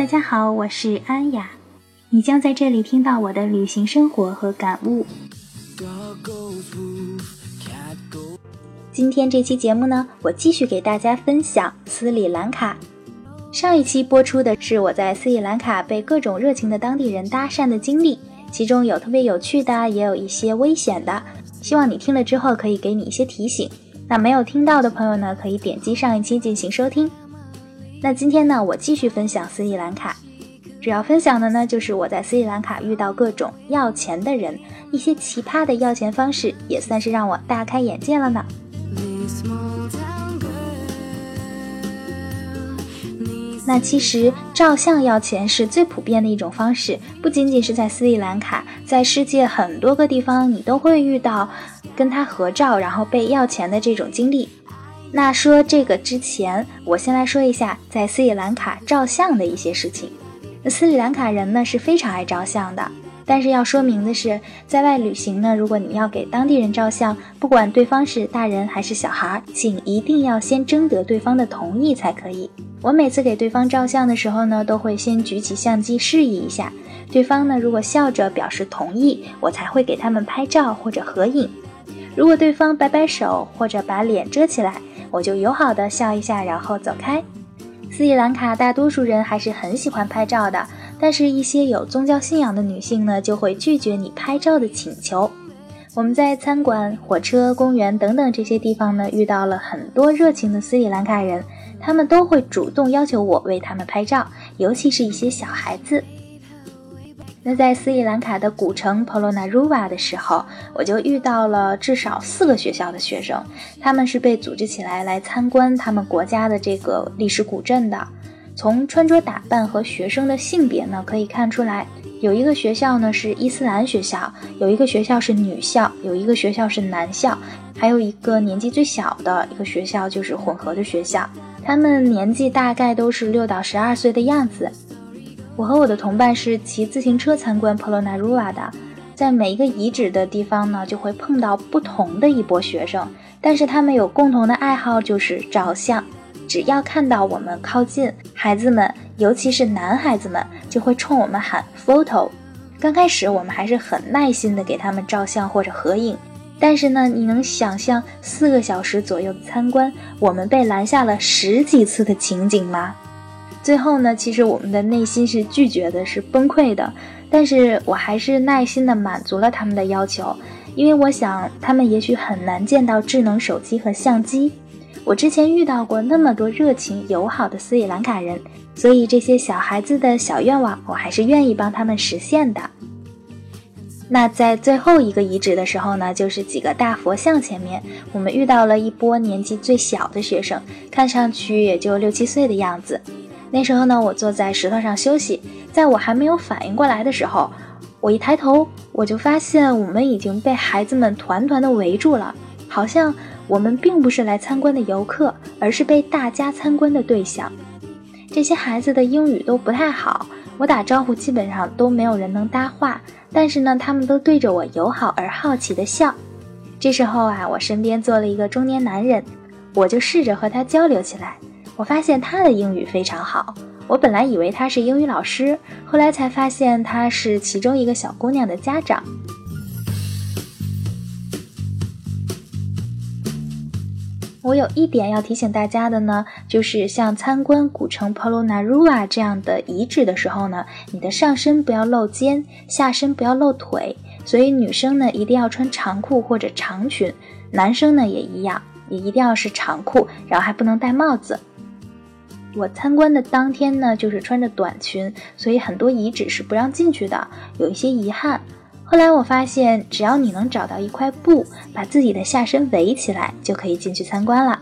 大家好，我是安雅，你将在这里听到我的旅行生活和感悟。今天这期节目呢，我继续给大家分享斯里兰卡。上一期播出的是我在斯里兰卡被各种热情的当地人搭讪的经历，其中有特别有趣的，也有一些危险的。希望你听了之后可以给你一些提醒。那没有听到的朋友呢，可以点击上一期进行收听。那今天呢，我继续分享斯里兰卡，主要分享的呢就是我在斯里兰卡遇到各种要钱的人，一些奇葩的要钱方式，也算是让我大开眼界了呢。那其实照相要钱是最普遍的一种方式，不仅仅是在斯里兰卡，在世界很多个地方你都会遇到跟他合照然后被要钱的这种经历。那说这个之前，我先来说一下在斯里兰卡照相的一些事情。那斯里兰卡人呢是非常爱照相的，但是要说明的是，在外旅行呢，如果你要给当地人照相，不管对方是大人还是小孩，请一定要先征得对方的同意才可以。我每次给对方照相的时候呢，都会先举起相机示意一下，对方呢如果笑着表示同意，我才会给他们拍照或者合影。如果对方摆摆手或者把脸遮起来，我就友好的笑一下，然后走开。斯里兰卡大多数人还是很喜欢拍照的，但是一些有宗教信仰的女性呢，就会拒绝你拍照的请求。我们在餐馆、火车、公园等等这些地方呢，遇到了很多热情的斯里兰卡人，他们都会主动要求我为他们拍照，尤其是一些小孩子。那在斯里兰卡的古城 Polonnaruwa 的时候，我就遇到了至少四个学校的学生，他们是被组织起来来参观他们国家的这个历史古镇的。从穿着打扮和学生的性别呢，可以看出来，有一个学校呢是伊斯兰学校，有一个学校是女校，有一个学校是男校，还有一个年纪最小的一个学校就是混合的学校，他们年纪大概都是六到十二岁的样子。我和我的同伴是骑自行车参观 Polonnaruwa 的，在每一个遗址的地方呢，就会碰到不同的一波学生，但是他们有共同的爱好，就是照相。只要看到我们靠近，孩子们，尤其是男孩子们，就会冲我们喊 photo。刚开始我们还是很耐心的给他们照相或者合影，但是呢，你能想象四个小时左右的参观，我们被拦下了十几次的情景吗？最后呢，其实我们的内心是拒绝的，是崩溃的。但是我还是耐心的满足了他们的要求，因为我想他们也许很难见到智能手机和相机。我之前遇到过那么多热情友好的斯里兰卡人，所以这些小孩子的小愿望，我还是愿意帮他们实现的。那在最后一个遗址的时候呢，就是几个大佛像前面，我们遇到了一波年纪最小的学生，看上去也就六七岁的样子。那时候呢，我坐在石头上休息，在我还没有反应过来的时候，我一抬头，我就发现我们已经被孩子们团团的围住了，好像我们并不是来参观的游客，而是被大家参观的对象。这些孩子的英语都不太好，我打招呼基本上都没有人能搭话，但是呢，他们都对着我友好而好奇的笑。这时候啊，我身边坐了一个中年男人，我就试着和他交流起来。我发现他的英语非常好。我本来以为他是英语老师，后来才发现他是其中一个小姑娘的家长。我有一点要提醒大家的呢，就是像参观古城 Polonnaruwa 这样的遗址的时候呢，你的上身不要露肩，下身不要露腿。所以女生呢一定要穿长裤或者长裙，男生呢也一样，也一定要是长裤，然后还不能戴帽子。我参观的当天呢，就是穿着短裙，所以很多遗址是不让进去的，有一些遗憾。后来我发现，只要你能找到一块布，把自己的下身围起来，就可以进去参观了。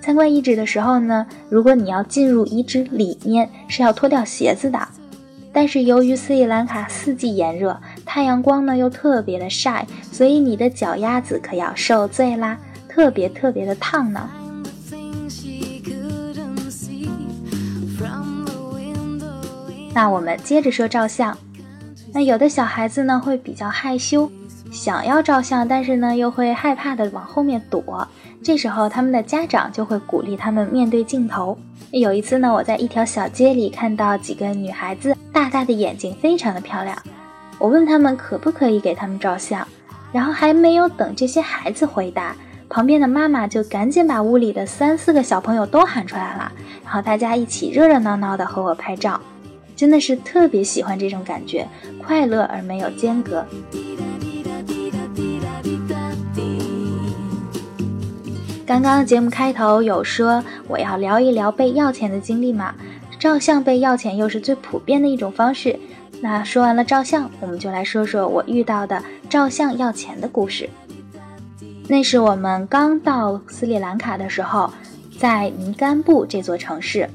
参观遗址的时候呢，如果你要进入遗址里面，是要脱掉鞋子的。但是由于斯里兰卡四季炎热，太阳光呢又特别的晒，所以你的脚丫子可要受罪啦，特别特别的烫呢。那我们接着说照相。那有的小孩子呢会比较害羞，想要照相，但是呢又会害怕的往后面躲。这时候他们的家长就会鼓励他们面对镜头。有一次呢，我在一条小街里看到几个女孩子，大大的眼睛，非常的漂亮。我问他们可不可以给他们照相，然后还没有等这些孩子回答，旁边的妈妈就赶紧把屋里的三四个小朋友都喊出来了，然后大家一起热热闹闹的和我拍照，真的是特别喜欢这种感觉，快乐而没有间隔。刚刚节目开头有说我要聊一聊被要钱的经历嘛？照相被要钱又是最普遍的一种方式。那说完了照相，我们就来说说我遇到的照相要钱的故事。那是我们刚到斯里兰卡的时候，在尼甘布这座城市。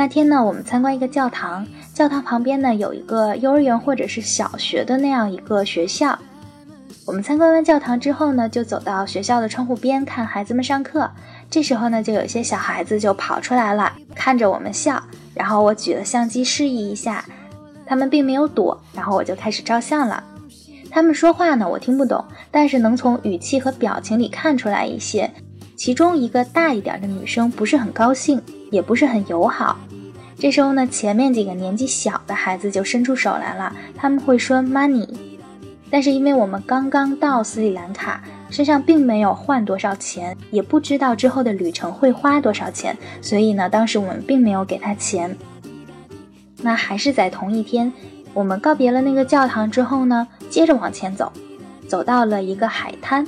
那天呢，我们参观一个教堂，教堂旁边呢有一个幼儿园或者是小学的那样一个学校。我们参观完教堂之后呢，就走到学校的窗户边看孩子们上课。这时候呢，就有些小孩子就跑出来了，看着我们笑。然后我举了相机示意一下，他们并没有躲。然后我就开始照相了。他们说话呢，我听不懂，但是能从语气和表情里看出来一些。其中一个大一点的女生不是很高兴，也不是很友好。这时候呢，前面几个年纪小的孩子就伸出手来了，他们会说 money。但是因为我们刚刚到斯里兰卡，身上并没有换多少钱，也不知道之后的旅程会花多少钱，所以呢，当时我们并没有给他钱。那还是在同一天，我们告别了那个教堂之后呢，接着往前走，走到了一个海滩。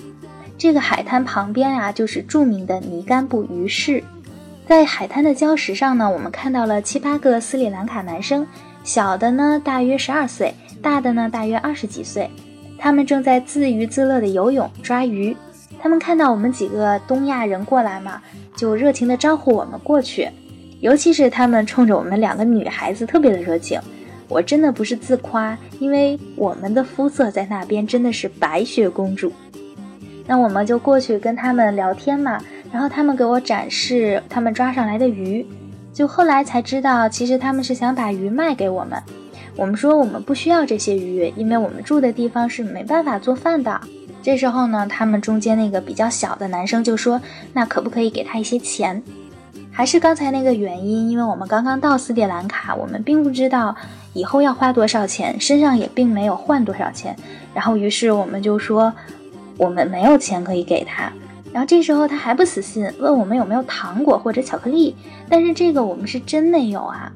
这个海滩旁边啊，就是著名的尼甘布鱼市。在海滩的礁石上呢，我们看到了七八个斯里兰卡男生，小的呢大约十二岁，大的呢大约二十几岁。他们正在自娱自乐的游泳抓鱼，他们看到我们几个东亚人过来嘛，就热情的招呼我们过去。尤其是他们冲着我们两个女孩子特别的热情，我真的不是自夸，因为我们的肤色在那边真的是白雪公主。那我们就过去跟他们聊天嘛，然后他们给我展示他们抓上来的鱼，就后来才知道，其实他们是想把鱼卖给我们。我们说我们不需要这些鱼，因为我们住的地方是没办法做饭的。这时候呢，他们中间那个比较小的男生就说：“那可不可以给他一些钱？”还是刚才那个原因，因为我们刚刚到斯里兰卡，我们并不知道以后要花多少钱，身上也并没有换多少钱。然后于是我们就说我们没有钱可以给他。然后这时候他还不死心，问我们有没有糖果或者巧克力。但是这个我们是真没有啊。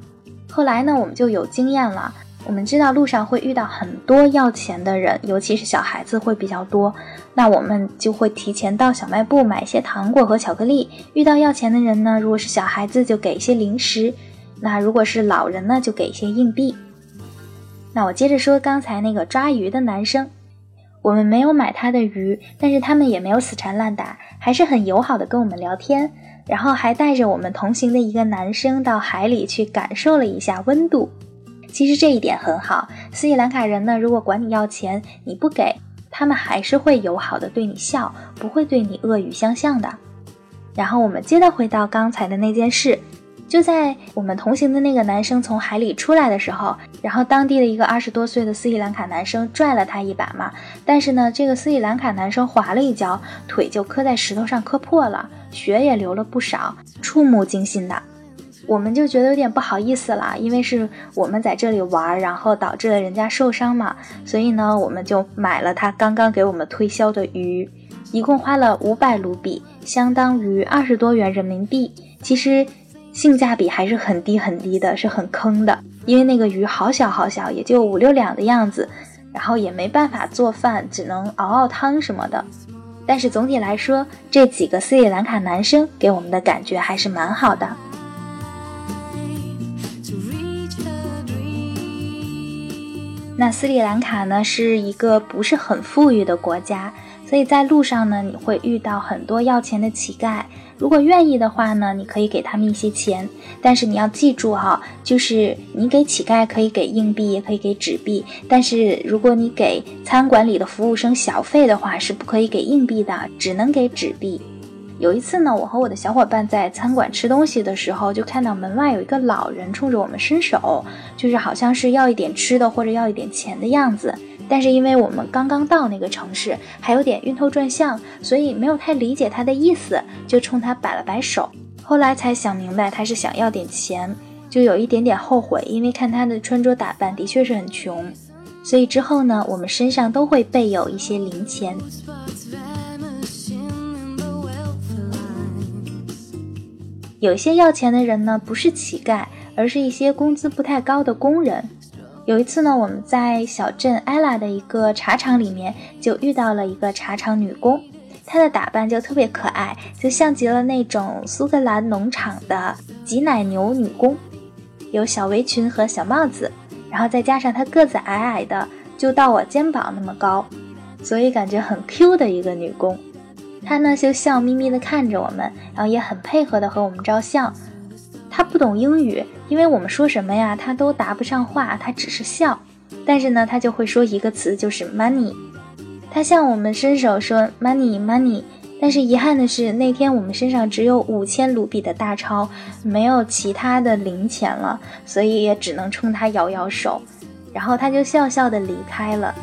后来呢，我们就有经验了。我们知道路上会遇到很多要钱的人，尤其是小孩子会比较多。那我们就会提前到小卖部买一些糖果和巧克力。遇到要钱的人呢，如果是小孩子就给一些零食，那如果是老人呢，就给一些硬币。那我接着说刚才那个抓鱼的男生，我们没有买他的鱼，但是他们也没有死缠烂打，还是很友好的跟我们聊天，然后还带着我们同行的一个男生到海里去感受了一下温度。其实这一点很好，斯里兰卡人呢，如果管你要钱，你不给，他们还是会友好的对你笑，不会对你恶语相向的。然后我们接着回到刚才的那件事，就在我们同行的那个男生从海里出来的时候，然后当地的一个二十多岁的斯里兰卡男生拽了他一把嘛，但是呢，这个斯里兰卡男生滑了一跤，腿就磕在石头上磕破了，血也流了不少，触目惊心的。我们就觉得有点不好意思了，因为是我们在这里玩，然后导致了人家受伤嘛，所以呢，我们就买了他刚刚给我们推销的鱼，一共花了五百卢比，相当于二十多元人民币。其实性价比还是很低很低的，是很坑的，因为那个鱼好小好小，也就五六两的样子，然后也没办法做饭，只能熬熬汤什么的。但是总体来说，这几个斯里兰卡男生给我们的感觉还是蛮好的。那斯里兰卡呢，是一个不是很富裕的国家，所以在路上呢，你会遇到很多要钱的乞丐。如果愿意的话呢，你可以给他们一些钱，但是你要记住哈，就是你给乞丐可以给硬币，也可以给纸币，但是如果你给餐馆里的服务生小费的话，是不可以给硬币的，只能给纸币。有一次呢，我和我的小伙伴在餐馆吃东西的时候，就看到门外有一个老人冲着我们伸手，就是好像是要一点吃的或者要一点钱的样子。但是因为我们刚刚到那个城市，还有点晕头转向，所以没有太理解他的意思，就冲他摆了摆手。后来才想明白，他是想要点钱，就有一点点后悔，因为看他的穿着打扮的确是很穷。所以之后呢，我们身上都会备有一些零钱。有些要钱的人呢，不是乞丐，而是一些工资不太高的工人。有一次呢，我们在小镇艾拉的一个茶厂里面，就遇到了一个茶厂女工，她的打扮就特别可爱，就像极了那种苏格兰农场的挤奶牛女工，有小围裙和小帽子。然后再加上她个子矮矮的，就到我肩膀那么高，所以感觉很 Q 的一个女工。他呢就笑眯眯的看着我们，然后也很配合的和我们照相。他不懂英语，因为我们说什么呀，他都答不上话，他只是笑。但是呢，他就会说一个词，就是 money。他向我们伸手说 money money。但是遗憾的是，那天我们身上只有五千卢比的大钞，没有其他的零钱了，所以也只能冲他摇摇手，然后他就笑笑的离开了。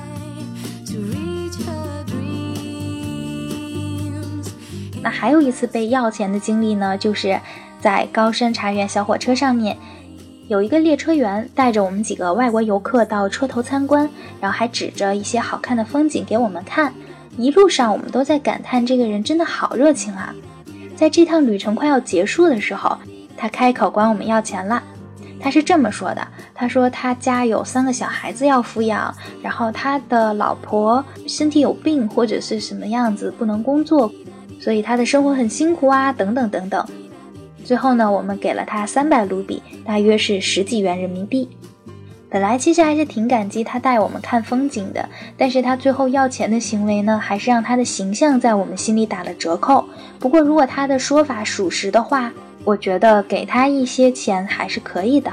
还有一次被要钱的经历呢，就是在高山茶园小火车上面，有一个列车员带着我们几个外国游客到车头参观，然后还指着一些好看的风景给我们看。一路上，我们都在感叹这个人真的好热情啊！在这趟旅程快要结束的时候，他开口管我们要钱了。他是这么说的：“他说他家有三个小孩子要抚养，然后他的老婆身体有病或者是什么样子不能工作，所以他的生活很辛苦啊，等等等等。”最后呢，我们给了他三百卢比，大约是十几元人民币。本来其实还是挺感激他带我们看风景的，但是他最后要钱的行为呢，还是让他的形象在我们心里打了折扣。不过如果他的说法属实的话，我觉得给他一些钱还是可以的。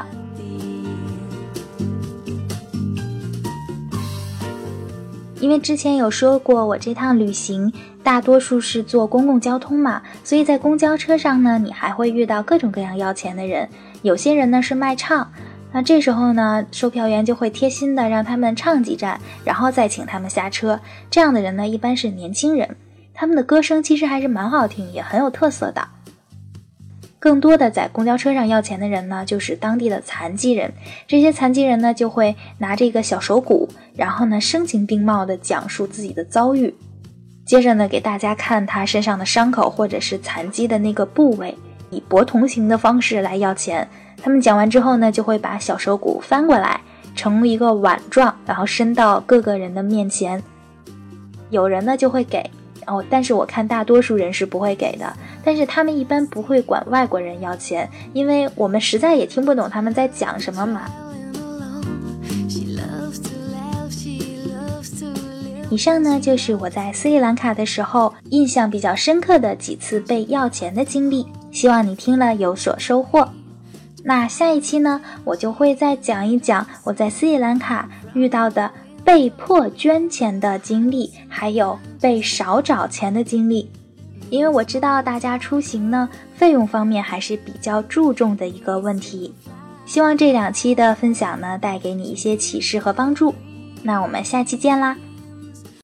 因为之前有说过，我这趟旅行大多数是坐公共交通嘛，所以在公交车上呢，你还会遇到各种各样要钱的人，有些人呢是卖唱。那这时候呢，售票员就会贴心的让他们唱几站，然后再请他们下车。这样的人呢，一般是年轻人，他们的歌声其实还是蛮好听，也很有特色的。更多的在公交车上要钱的人呢，就是当地的残疾人。这些残疾人呢，就会拿着一个小手鼓，然后呢，声情并茂的讲述自己的遭遇，接着呢，给大家看他身上的伤口或者是残疾的那个部位，以博同情的方式来要钱。他们讲完之后呢，就会把小手鼓翻过来，成一个碗状，然后伸到各个人的面前。有人呢就会给，哦，但是我看大多数人是不会给的。但是他们一般不会管外国人要钱，因为我们实在也听不懂他们在讲什么嘛。以上呢就是我在斯里兰卡的时候印象比较深刻的几次被要钱的经历，希望你听了有所收获。那下一期呢，我就会再讲一讲我在斯里兰卡遇到的被迫捐钱的经历，还有被少找钱的经历。因为我知道大家出行呢，费用方面还是比较注重的一个问题。希望这两期的分享呢，带给你一些启示和帮助。那我们下期见啦！